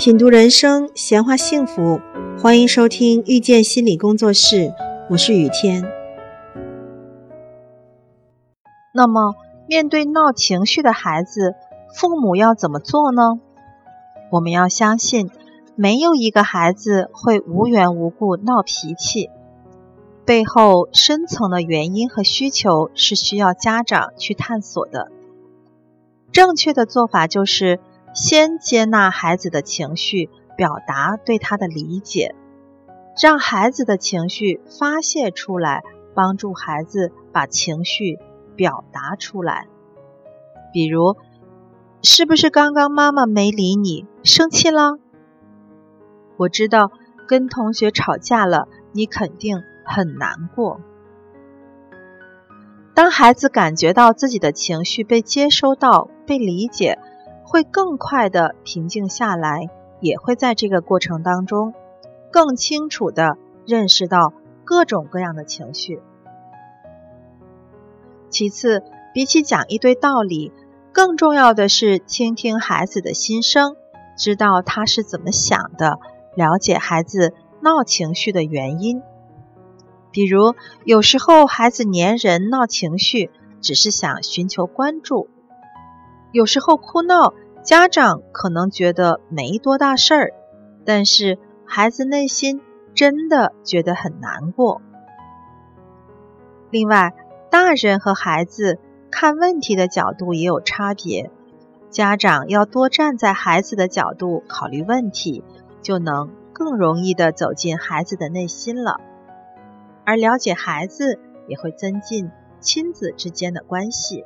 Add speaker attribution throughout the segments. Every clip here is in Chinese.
Speaker 1: 品读人生，闲话幸福，欢迎收听遇见心理工作室，我是雨天。
Speaker 2: 那么，面对闹情绪的孩子，父母要怎么做呢？我们要相信，没有一个孩子会无缘无故闹脾气，背后深层的原因和需求是需要家长去探索的。正确的做法就是。先接纳孩子的情绪，表达对他的理解，让孩子的情绪发泄出来，帮助孩子把情绪表达出来。比如，是不是刚刚妈妈没理你，生气了？我知道跟同学吵架了，你肯定很难过。当孩子感觉到自己的情绪被接收到、被理解。会更快的平静下来，也会在这个过程当中更清楚的认识到各种各样的情绪。其次，比起讲一堆道理，更重要的是倾听孩子的心声，知道他是怎么想的，了解孩子闹情绪的原因。比如，有时候孩子粘人闹情绪，只是想寻求关注。有时候哭闹，家长可能觉得没多大事儿，但是孩子内心真的觉得很难过。另外，大人和孩子看问题的角度也有差别，家长要多站在孩子的角度考虑问题，就能更容易的走进孩子的内心了。而了解孩子，也会增进亲子之间的关系。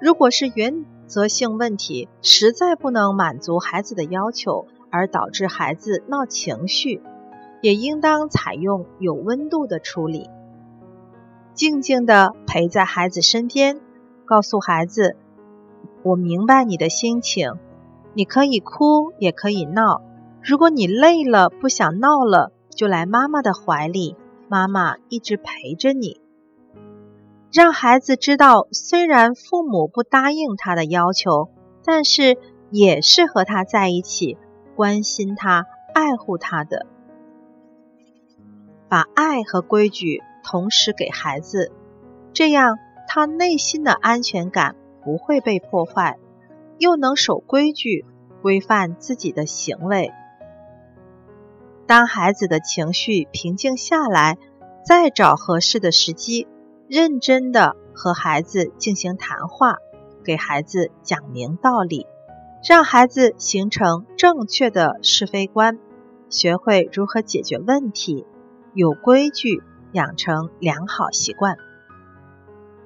Speaker 2: 如果是原则性问题，实在不能满足孩子的要求，而导致孩子闹情绪，也应当采用有温度的处理，静静地陪在孩子身边，告诉孩子：“我明白你的心情，你可以哭，也可以闹。如果你累了，不想闹了，就来妈妈的怀里，妈妈一直陪着你。”让孩子知道，虽然父母不答应他的要求，但是也是和他在一起，关心他、爱护他的。把爱和规矩同时给孩子，这样他内心的安全感不会被破坏，又能守规矩，规范自己的行为。当孩子的情绪平静下来，再找合适的时机。认真的和孩子进行谈话，给孩子讲明道理，让孩子形成正确的是非观，学会如何解决问题，有规矩，养成良好习惯。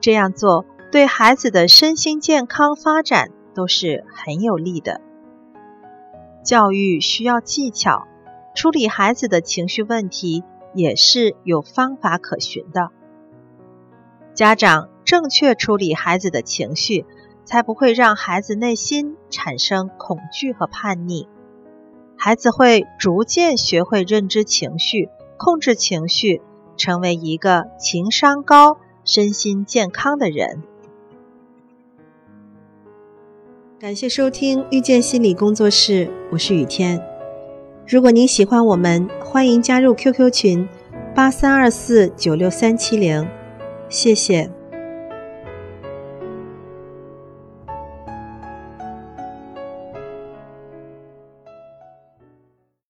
Speaker 2: 这样做对孩子的身心健康发展都是很有利的。教育需要技巧，处理孩子的情绪问题也是有方法可循的。家长正确处理孩子的情绪，才不会让孩子内心产生恐惧和叛逆。孩子会逐渐学会认知情绪、控制情绪，成为一个情商高、身心健康的人。
Speaker 1: 感谢收听遇见心理工作室，我是雨天。如果您喜欢我们，欢迎加入 QQ 群：八三二四九六三七零。谢谢。